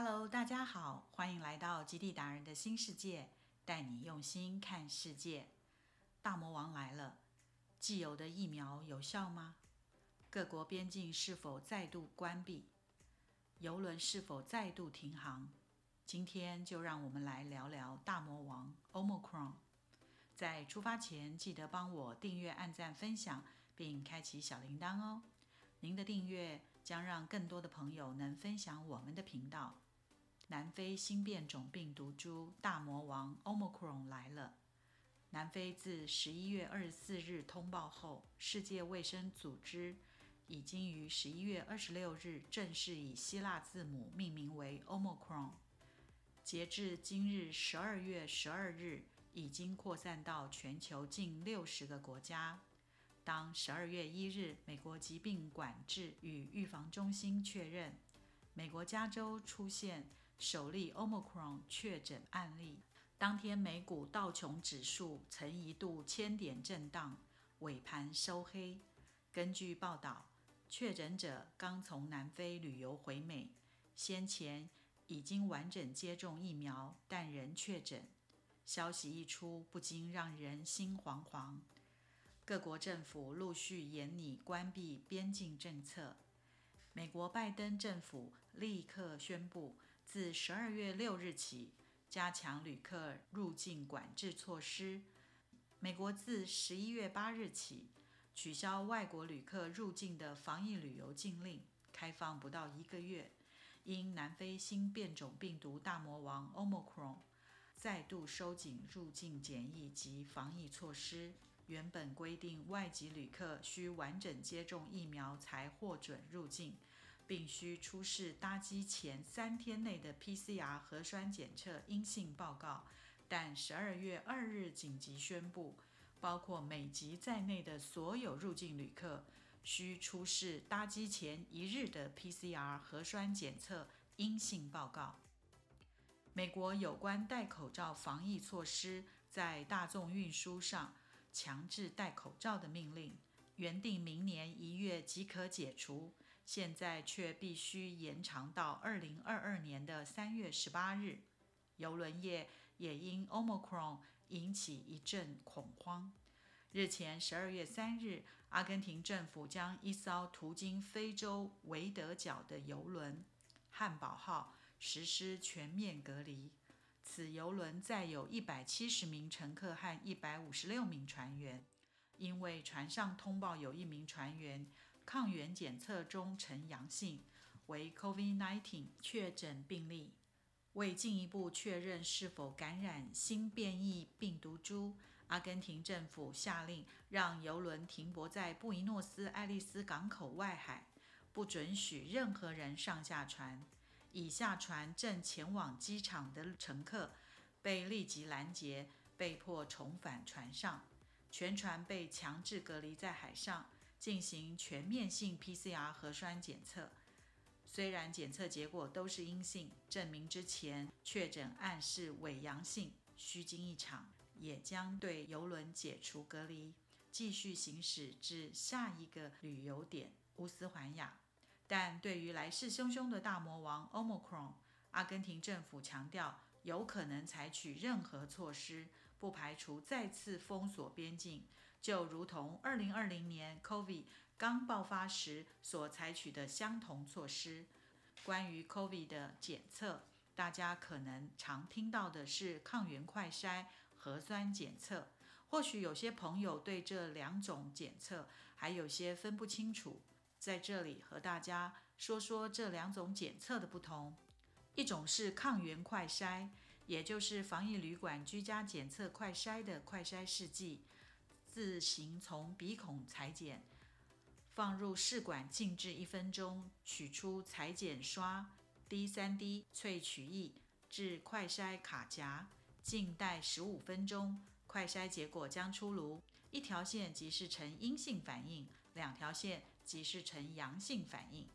Hello，大家好，欢迎来到极地达人的新世界，带你用心看世界。大魔王来了，既有的疫苗有效吗？各国边境是否再度关闭？游轮是否再度停航？今天就让我们来聊聊大魔王 Omicron。在出发前，记得帮我订阅、按赞、分享，并开启小铃铛哦。您的订阅将让更多的朋友能分享我们的频道。南非新变种病毒株大魔王 Omicron 来了。南非自十一月二十四日通报后，世界卫生组织已经于十一月二十六日正式以希腊字母命名为 Omicron。截至今日十二月十二日。已经扩散到全球近六十个国家。当十二月一日，美国疾病管制与预防中心确认，美国加州出现首例 Omicron 确诊案例，当天美股道琼指数曾一度千点震荡，尾盘收黑。根据报道，确诊者刚从南非旅游回美，先前已经完整接种疫苗，但仍确诊。消息一出，不禁让人心惶惶。各国政府陆续严拟关闭边境政策。美国拜登政府立刻宣布，自十二月六日起加强旅客入境管制措施。美国自十一月八日起取消外国旅客入境的防疫旅游禁令，开放不到一个月，因南非新变种病毒大魔王 Omicron。再度收紧入境检疫及防疫措施。原本规定外籍旅客需完整接种疫苗才获准入境，并需出示搭机前三天内的 PCR 核酸检测阴性报告。但十二月二日紧急宣布，包括美籍在内的所有入境旅客需出示搭机前一日的 PCR 核酸检测阴性报告。美国有关戴口罩防疫措施，在大众运输上强制戴口罩的命令，原定明年一月即可解除，现在却必须延长到二零二二年的三月十八日。邮轮业也因 Omicron 引起一阵恐慌。日前十二月三日，阿根廷政府将一艘途经非洲维德角的邮轮“汉堡号”。实施全面隔离。此游轮载有一百七十名乘客和一百五十六名船员，因为船上通报有一名船员抗原检测中呈阳性，为 COVID-19 确诊病例。为进一步确认是否感染新变异病毒株，阿根廷政府下令让游轮停泊在布宜诺斯艾利斯港口外海，不准许任何人上下船。已下船正前往机场的乘客被立即拦截，被迫重返船上。全船被强制隔离在海上，进行全面性 PCR 核酸检测。虽然检测结果都是阴性，证明之前确诊案是伪阳性，虚惊一场，也将对游轮解除隔离，继续行驶至下一个旅游点乌斯环亚。但对于来势汹汹的大魔王 Omicron，阿根廷政府强调有可能采取任何措施，不排除再次封锁边境，就如同2020年 COVID 刚爆发时所采取的相同措施。关于 COVID 的检测，大家可能常听到的是抗原快筛、核酸检测，或许有些朋友对这两种检测还有些分不清楚。在这里和大家说说这两种检测的不同。一种是抗原快筛，也就是防疫旅馆居家检测快筛的快筛试剂，自行从鼻孔裁剪，放入试管静置一分钟，取出裁剪刷滴三滴萃取液至快筛卡夹，静待十五分钟，快筛结果将出炉，一条线即是呈阴性反应，两条线。即是呈阳性反应。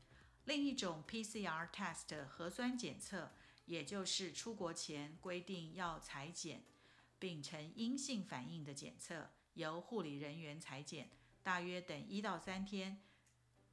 另一种 PCR test 核酸检测，也就是出国前规定要裁剪并呈阴性反应的检测，由护理人员裁剪，大约等一到三天，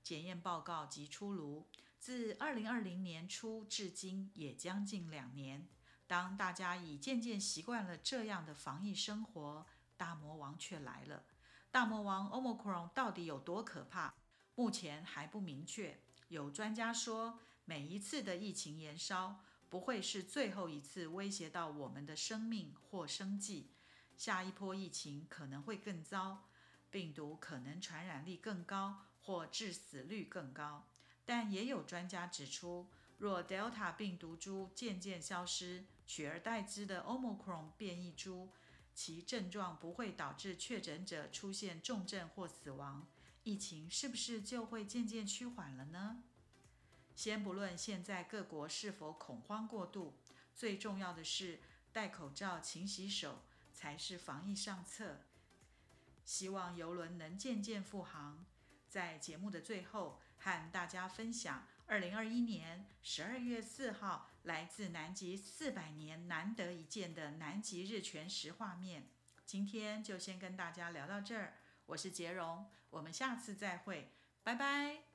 检验报告即出炉。自二零二零年初至今也将近两年。当大家已渐渐习惯了这样的防疫生活，大魔王却来了。大魔王 Omicron 到底有多可怕？目前还不明确。有专家说，每一次的疫情延烧不会是最后一次威胁到我们的生命或生计。下一波疫情可能会更糟，病毒可能传染力更高，或致死率更高。但也有专家指出，若 Delta 病毒株渐渐消失，取而代之的 Omicron 变异株，其症状不会导致确诊者出现重症或死亡。疫情是不是就会渐渐趋缓了呢？先不论现在各国是否恐慌过度，最重要的是戴口罩、勤洗手才是防疫上策。希望游轮能渐渐复航。在节目的最后，和大家分享二零二一年十二月四号来自南极四百年难得一见的南极日全食画面。今天就先跟大家聊到这儿。我是杰荣，我们下次再会，拜拜。